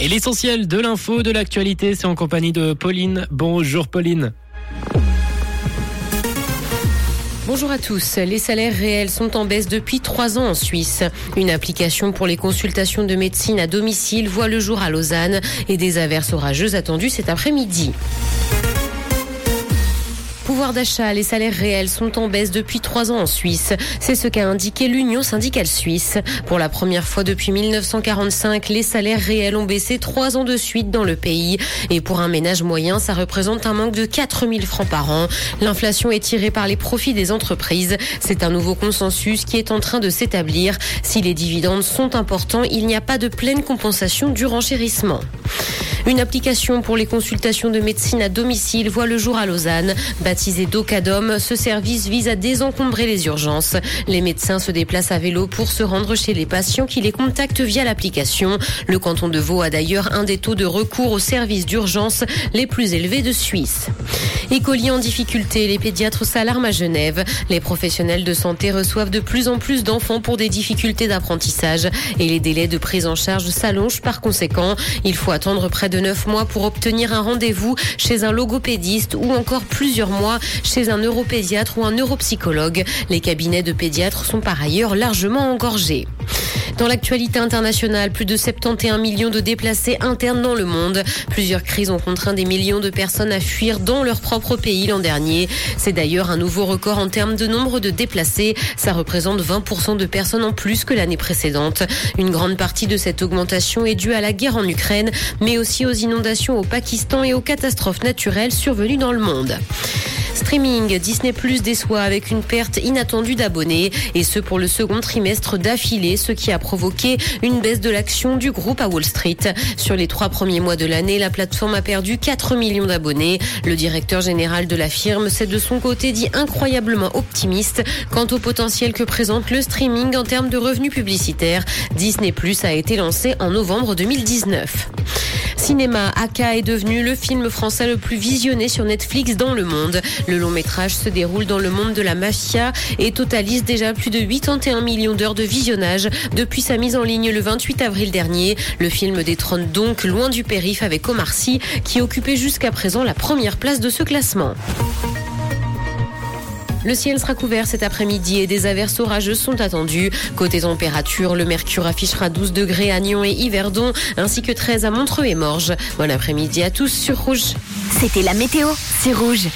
Et l'essentiel de l'info, de l'actualité, c'est en compagnie de Pauline. Bonjour Pauline. Bonjour à tous. Les salaires réels sont en baisse depuis trois ans en Suisse. Une application pour les consultations de médecine à domicile voit le jour à Lausanne et des averses orageuses attendues cet après-midi. Pouvoir d'achat, les salaires réels sont en baisse depuis trois ans en Suisse. C'est ce qu'a indiqué l'Union syndicale suisse. Pour la première fois depuis 1945, les salaires réels ont baissé trois ans de suite dans le pays. Et pour un ménage moyen, ça représente un manque de 4000 francs par an. L'inflation est tirée par les profits des entreprises. C'est un nouveau consensus qui est en train de s'établir. Si les dividendes sont importants, il n'y a pas de pleine compensation du renchérissement. Une application pour les consultations de médecine à domicile voit le jour à Lausanne. Baptisé Docadom, ce service vise à désencombrer les urgences. Les médecins se déplacent à vélo pour se rendre chez les patients qui les contactent via l'application. Le canton de Vaud a d'ailleurs un des taux de recours aux services d'urgence les plus élevés de Suisse. Écoliers en difficulté, les pédiatres s'alarment à Genève. Les professionnels de santé reçoivent de plus en plus d'enfants pour des difficultés d'apprentissage et les délais de prise en charge s'allongent par conséquent. Il faut attendre près de 9 mois pour obtenir un rendez-vous chez un logopédiste ou encore plusieurs mois chez un neuropédiatre ou un neuropsychologue. Les cabinets de pédiatres sont par ailleurs largement engorgés. Dans l'actualité internationale, plus de 71 millions de déplacés internes dans le monde. Plusieurs crises ont contraint des millions de personnes à fuir dans leur propre pays l'an dernier. C'est d'ailleurs un nouveau record en termes de nombre de déplacés. Ça représente 20% de personnes en plus que l'année précédente. Une grande partie de cette augmentation est due à la guerre en Ukraine, mais aussi aux inondations au Pakistan et aux catastrophes naturelles survenues dans le monde. Streaming, Disney Plus déçoit avec une perte inattendue d'abonnés et ce pour le second trimestre d'affilée, ce qui a provoqué une baisse de l'action du groupe à Wall Street. Sur les trois premiers mois de l'année, la plateforme a perdu 4 millions d'abonnés. Le directeur général de la firme s'est de son côté dit incroyablement optimiste quant au potentiel que présente le streaming en termes de revenus publicitaires. Disney Plus a été lancé en novembre 2019. Cinéma, Aka est devenu le film français le plus visionné sur Netflix dans le monde. Le long métrage se déroule dans le monde de la mafia et totalise déjà plus de 81 millions d'heures de visionnage depuis sa mise en ligne le 28 avril dernier. Le film détrône donc loin du périph avec Omar Sy qui occupait jusqu'à présent la première place de ce classement. Le ciel sera couvert cet après-midi et des averses orageuses sont attendues. Côté température, le mercure affichera 12 degrés à Nyon et Yverdon, ainsi que 13 à Montreux et Morges. Bon après-midi à tous sur Rouge. C'était la météo, c'est Rouge.